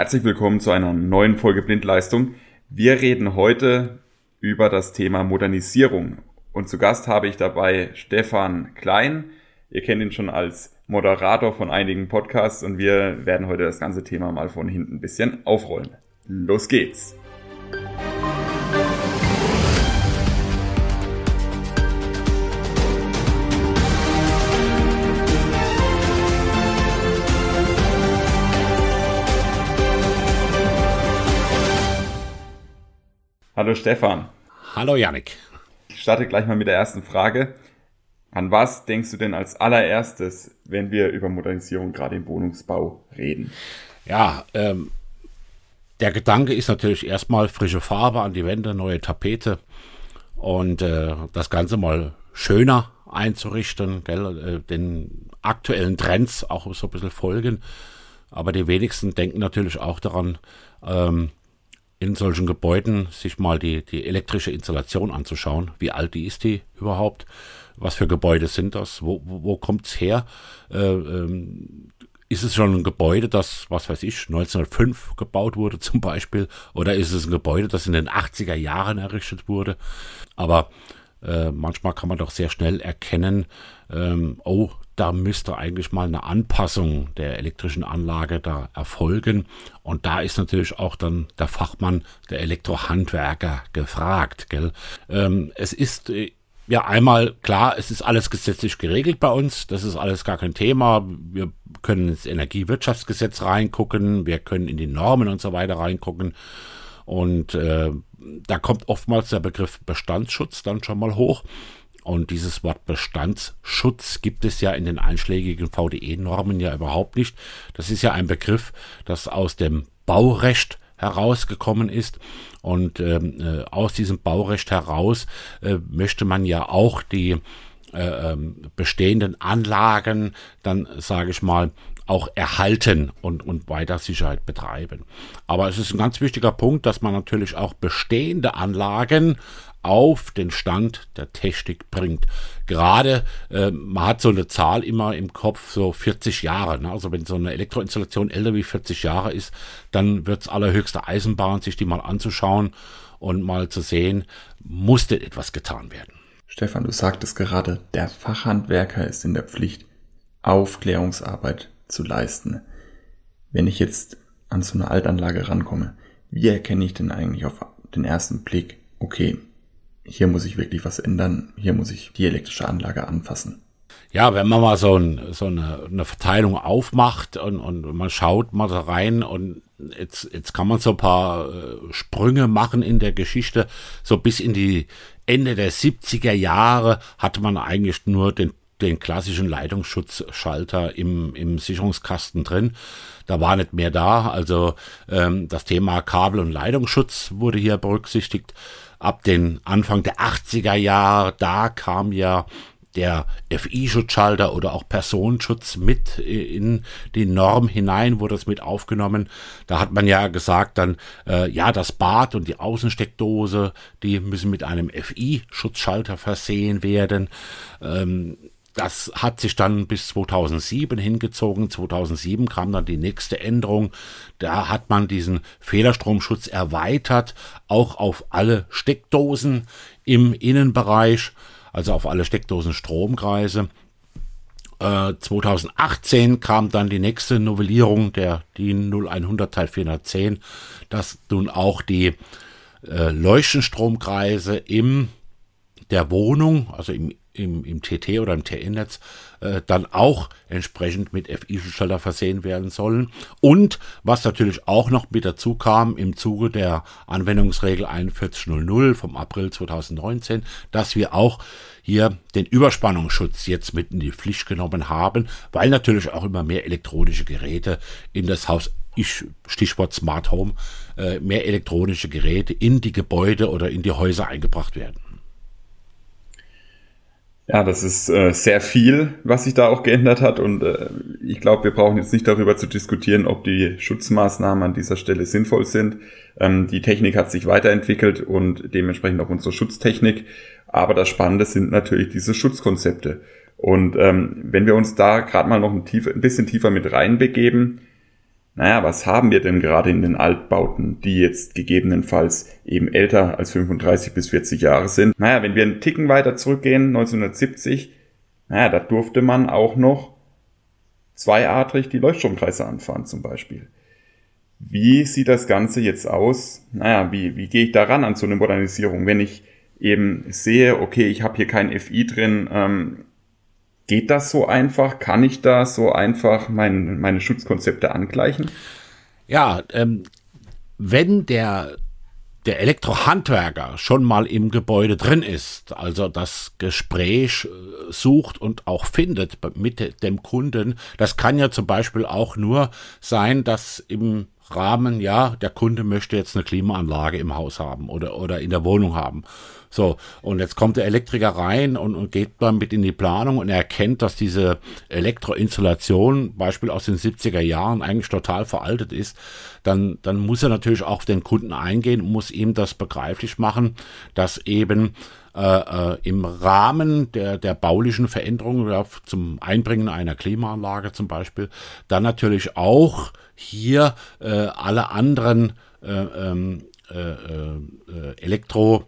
Herzlich willkommen zu einer neuen Folge Blindleistung. Wir reden heute über das Thema Modernisierung. Und zu Gast habe ich dabei Stefan Klein. Ihr kennt ihn schon als Moderator von einigen Podcasts und wir werden heute das ganze Thema mal von hinten ein bisschen aufrollen. Los geht's! Hallo Stefan. Hallo Yannick. Ich starte gleich mal mit der ersten Frage. An was denkst du denn als allererstes, wenn wir über Modernisierung gerade im Wohnungsbau reden? Ja, ähm, der Gedanke ist natürlich erstmal frische Farbe an die Wände, neue Tapete und äh, das Ganze mal schöner einzurichten, gell, äh, den aktuellen Trends auch so ein bisschen folgen. Aber die wenigsten denken natürlich auch daran, ähm, in solchen Gebäuden sich mal die, die elektrische Installation anzuschauen. Wie alt die ist die überhaupt? Was für Gebäude sind das? Wo, wo, kommt es her? Äh, ähm, ist es schon ein Gebäude, das, was weiß ich, 1905 gebaut wurde zum Beispiel? Oder ist es ein Gebäude, das in den 80er Jahren errichtet wurde? Aber äh, manchmal kann man doch sehr schnell erkennen, ähm, oh, da müsste eigentlich mal eine Anpassung der elektrischen Anlage da erfolgen. Und da ist natürlich auch dann der Fachmann, der Elektrohandwerker gefragt. Gell? Ähm, es ist äh, ja einmal klar, es ist alles gesetzlich geregelt bei uns. Das ist alles gar kein Thema. Wir können ins Energiewirtschaftsgesetz reingucken, wir können in die Normen und so weiter reingucken. Und äh, da kommt oftmals der Begriff Bestandsschutz dann schon mal hoch. Und dieses Wort Bestandsschutz gibt es ja in den einschlägigen VDE-Normen ja überhaupt nicht. Das ist ja ein Begriff, das aus dem Baurecht herausgekommen ist. Und ähm, äh, aus diesem Baurecht heraus äh, möchte man ja auch die äh, ähm, bestehenden Anlagen dann, sage ich mal, auch erhalten und, und weiter Sicherheit betreiben. Aber es ist ein ganz wichtiger Punkt, dass man natürlich auch bestehende Anlagen auf den Stand der Technik bringt. Gerade äh, man hat so eine Zahl immer im Kopf, so 40 Jahre. Ne? Also wenn so eine Elektroinstallation älter wie 40 Jahre ist, dann wird es allerhöchste Eisenbahn, sich die mal anzuschauen und mal zu sehen, musste etwas getan werden. Stefan, du sagtest gerade, der Fachhandwerker ist in der Pflicht, Aufklärungsarbeit zu leisten. Wenn ich jetzt an so eine Altanlage rankomme, wie erkenne ich denn eigentlich auf den ersten Blick, okay, hier muss ich wirklich was ändern, hier muss ich die elektrische Anlage anfassen. Ja, wenn man mal so, ein, so eine, eine, Verteilung aufmacht und, und man schaut mal da rein und jetzt, jetzt kann man so ein paar äh, Sprünge machen in der Geschichte. So bis in die Ende der 70er Jahre hatte man eigentlich nur den, den klassischen Leitungsschutzschalter im, im Sicherungskasten drin. Da war nicht mehr da. Also ähm, das Thema Kabel- und Leitungsschutz wurde hier berücksichtigt ab den Anfang der 80er Jahre, da kam ja der FI-Schutzschalter oder auch Personenschutz mit in die Norm hinein, wurde das mit aufgenommen. Da hat man ja gesagt dann, äh, ja, das Bad und die Außensteckdose, die müssen mit einem FI-Schutzschalter versehen werden. Ähm, das hat sich dann bis 2007 hingezogen. 2007 kam dann die nächste Änderung. Da hat man diesen Fehlerstromschutz erweitert, auch auf alle Steckdosen im Innenbereich, also auf alle Steckdosen-Stromkreise. Äh, 2018 kam dann die nächste Novellierung der DIN 0100 Teil 410, dass nun auch die äh, Leuchtenstromkreise im der Wohnung, also im im, im TT oder im TN-Netz äh, dann auch entsprechend mit FI-Schalter versehen werden sollen. Und was natürlich auch noch mit dazu kam im Zuge der Anwendungsregel 4100 vom April 2019, dass wir auch hier den Überspannungsschutz jetzt mit in die Pflicht genommen haben, weil natürlich auch immer mehr elektronische Geräte in das Haus ich, Stichwort Smart Home, äh, mehr elektronische Geräte in die Gebäude oder in die Häuser eingebracht werden. Ja, das ist äh, sehr viel, was sich da auch geändert hat. Und äh, ich glaube, wir brauchen jetzt nicht darüber zu diskutieren, ob die Schutzmaßnahmen an dieser Stelle sinnvoll sind. Ähm, die Technik hat sich weiterentwickelt und dementsprechend auch unsere Schutztechnik. Aber das Spannende sind natürlich diese Und ähm, wenn wir uns da gerade mal noch ein, tiefer, ein bisschen tiefer mit reinbegeben, naja, was haben wir denn gerade in den Altbauten, die jetzt gegebenenfalls eben älter als 35 bis 40 Jahre sind? Naja, wenn wir einen Ticken weiter zurückgehen, 1970, naja, da durfte man auch noch zweiadrig die Leuchtstromkreise anfahren zum Beispiel. Wie sieht das Ganze jetzt aus? Naja, wie, wie gehe ich daran an so eine Modernisierung, wenn ich eben sehe, okay, ich habe hier kein FI drin, ähm, Geht das so einfach? Kann ich da so einfach mein, meine Schutzkonzepte angleichen? Ja, ähm, wenn der, der Elektrohandwerker schon mal im Gebäude drin ist, also das Gespräch äh, sucht und auch findet mit dem Kunden, das kann ja zum Beispiel auch nur sein, dass im Rahmen, ja, der Kunde möchte jetzt eine Klimaanlage im Haus haben oder, oder in der Wohnung haben. So, und jetzt kommt der Elektriker rein und, und geht dann mit in die Planung und er erkennt, dass diese Elektroinstallation, Beispiel aus den 70er Jahren, eigentlich total veraltet ist. Dann, dann muss er natürlich auch auf den Kunden eingehen und muss ihm das begreiflich machen, dass eben äh, äh, im Rahmen der, der baulichen Veränderungen ja, zum Einbringen einer Klimaanlage zum Beispiel, dann natürlich auch hier äh, alle anderen äh, ähm, äh, Elektro-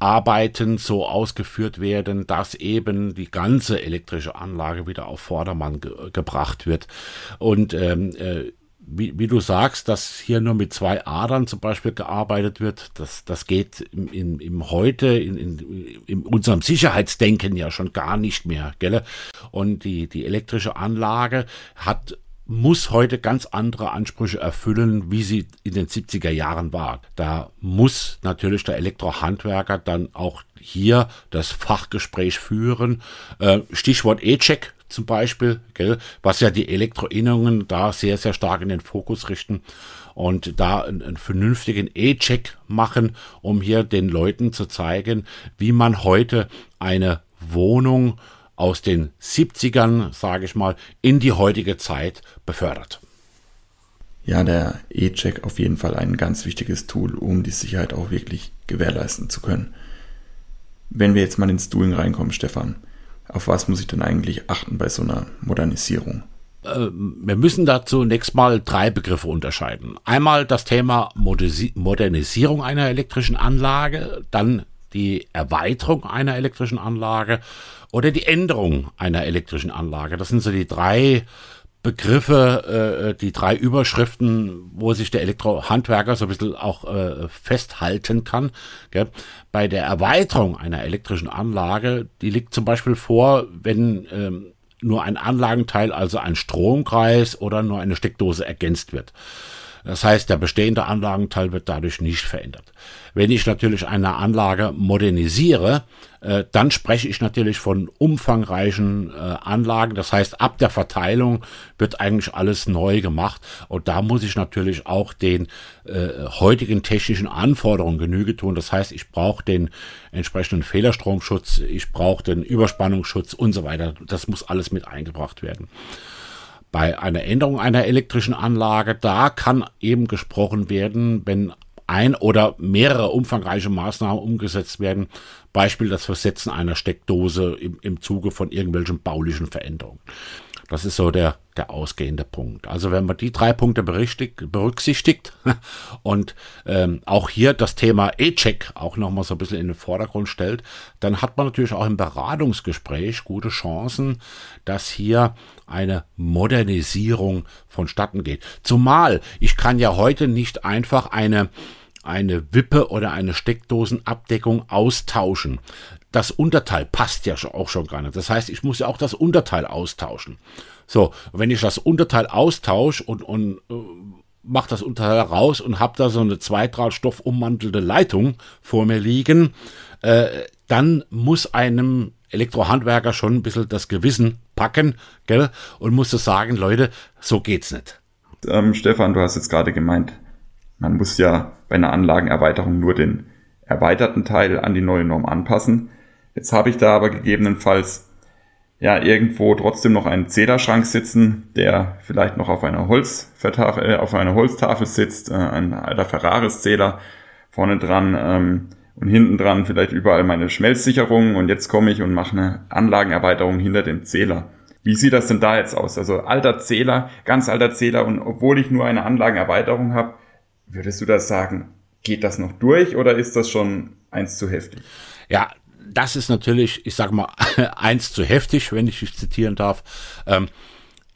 Arbeiten so ausgeführt werden, dass eben die ganze elektrische Anlage wieder auf Vordermann ge gebracht wird. Und ähm, äh, wie, wie, du sagst, dass hier nur mit zwei Adern zum Beispiel gearbeitet wird, das, das geht im, im, im heute, in, in, in unserem Sicherheitsdenken ja schon gar nicht mehr. Gell? Und die, die elektrische Anlage hat muss heute ganz andere Ansprüche erfüllen, wie sie in den 70er Jahren war. Da muss natürlich der Elektrohandwerker dann auch hier das Fachgespräch führen. Äh, Stichwort E-Check zum Beispiel, gell, was ja die Elektroinnungen da sehr, sehr stark in den Fokus richten und da einen, einen vernünftigen E-Check machen, um hier den Leuten zu zeigen, wie man heute eine Wohnung aus den 70ern, sage ich mal, in die heutige Zeit befördert. Ja, der E-Check auf jeden Fall ein ganz wichtiges Tool, um die Sicherheit auch wirklich gewährleisten zu können. Wenn wir jetzt mal ins Doing reinkommen, Stefan, auf was muss ich denn eigentlich achten bei so einer Modernisierung? Äh, wir müssen da zunächst mal drei Begriffe unterscheiden. Einmal das Thema Modernisierung einer elektrischen Anlage, dann die Erweiterung einer elektrischen Anlage oder die Änderung einer elektrischen Anlage. Das sind so die drei Begriffe, äh, die drei Überschriften, wo sich der Elektrohandwerker so ein bisschen auch äh, festhalten kann. Gell? Bei der Erweiterung einer elektrischen Anlage, die liegt zum Beispiel vor, wenn ähm, nur ein Anlagenteil, also ein Stromkreis oder nur eine Steckdose ergänzt wird. Das heißt, der bestehende Anlagenteil wird dadurch nicht verändert. Wenn ich natürlich eine Anlage modernisiere, äh, dann spreche ich natürlich von umfangreichen äh, Anlagen. Das heißt, ab der Verteilung wird eigentlich alles neu gemacht. Und da muss ich natürlich auch den äh, heutigen technischen Anforderungen Genüge tun. Das heißt, ich brauche den entsprechenden Fehlerstromschutz, ich brauche den Überspannungsschutz und so weiter. Das muss alles mit eingebracht werden. Bei einer Änderung einer elektrischen Anlage, da kann eben gesprochen werden, wenn ein oder mehrere umfangreiche Maßnahmen umgesetzt werden. Beispiel das Versetzen einer Steckdose im, im Zuge von irgendwelchen baulichen Veränderungen. Das ist so der, der ausgehende Punkt. Also wenn man die drei Punkte berücksichtigt und ähm, auch hier das Thema E-Check auch nochmal so ein bisschen in den Vordergrund stellt, dann hat man natürlich auch im Beratungsgespräch gute Chancen, dass hier eine Modernisierung vonstatten geht. Zumal ich kann ja heute nicht einfach eine eine Wippe oder eine Steckdosenabdeckung austauschen das Unterteil passt ja auch schon gar nicht. Das heißt, ich muss ja auch das Unterteil austauschen. So, wenn ich das Unterteil austausche und, und äh, mache das Unterteil raus und habe da so eine Zweidrahtstoff ummantelte Leitung vor mir liegen, äh, dann muss einem Elektrohandwerker schon ein bisschen das Gewissen packen, gell, und muss so sagen, Leute, so geht's nicht. Ähm, Stefan, du hast jetzt gerade gemeint, man muss ja bei einer Anlagenerweiterung nur den erweiterten Teil an die neue Norm anpassen. Jetzt habe ich da aber gegebenenfalls ja irgendwo trotzdem noch einen Zählerschrank sitzen, der vielleicht noch auf einer Holzvertafel, äh, auf einer Holztafel sitzt, äh, ein alter Ferraris-Zähler vorne dran ähm, und hinten dran vielleicht überall meine Schmelzsicherung und jetzt komme ich und mache eine Anlagenerweiterung hinter dem Zähler. Wie sieht das denn da jetzt aus? Also alter Zähler, ganz alter Zähler und obwohl ich nur eine Anlagenerweiterung habe, würdest du das sagen, geht das noch durch oder ist das schon eins zu heftig? Ja, das ist natürlich, ich sage mal, eins zu heftig, wenn ich dich zitieren darf. Ähm,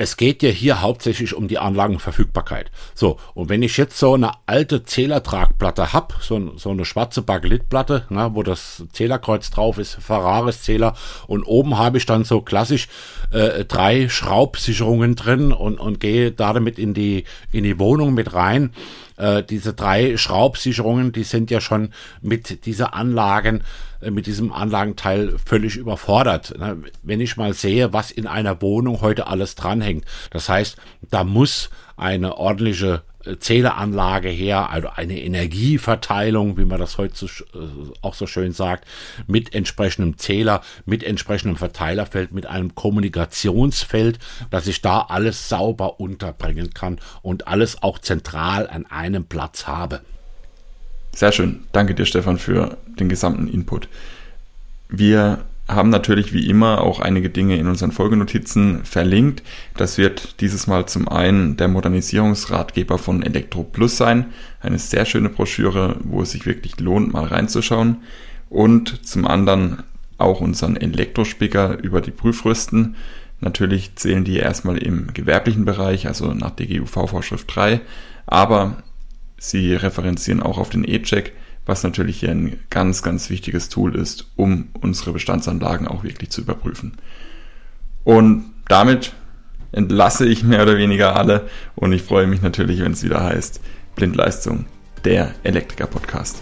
es geht ja hier hauptsächlich um die Anlagenverfügbarkeit. So, und wenn ich jetzt so eine alte Zählertragplatte hab, so, so eine schwarze Bakelitplatte, ne, wo das Zählerkreuz drauf ist, Ferraris Zähler, und oben habe ich dann so klassisch äh, drei Schraubsicherungen drin und, und gehe damit in die, in die Wohnung mit rein. Äh, diese drei Schraubsicherungen, die sind ja schon mit dieser Anlagen äh, mit diesem Anlagenteil völlig überfordert. Ne? Wenn ich mal sehe, was in einer Wohnung heute alles dranhängt. Das heißt, da muss eine ordentliche Zähleranlage her, also eine Energieverteilung, wie man das heute äh, auch so schön sagt, mit entsprechendem Zähler, mit entsprechendem Verteilerfeld, mit einem Kommunikationsfeld, dass ich da alles sauber unterbringen kann und alles auch zentral an einem Platz habe. Sehr schön. Danke dir, Stefan, für den gesamten Input. Wir haben natürlich wie immer auch einige Dinge in unseren Folgenotizen verlinkt. Das wird dieses Mal zum einen der Modernisierungsratgeber von Elektro Plus sein. Eine sehr schöne Broschüre, wo es sich wirklich lohnt, mal reinzuschauen. Und zum anderen auch unseren Elektrospicker über die Prüfrüsten. Natürlich zählen die erstmal im gewerblichen Bereich, also nach DGUV-Vorschrift 3. Aber Sie referenzieren auch auf den E-Check, was natürlich hier ein ganz, ganz wichtiges Tool ist, um unsere Bestandsanlagen auch wirklich zu überprüfen. Und damit entlasse ich mehr oder weniger alle und ich freue mich natürlich, wenn es wieder heißt Blindleistung, der Elektriker-Podcast.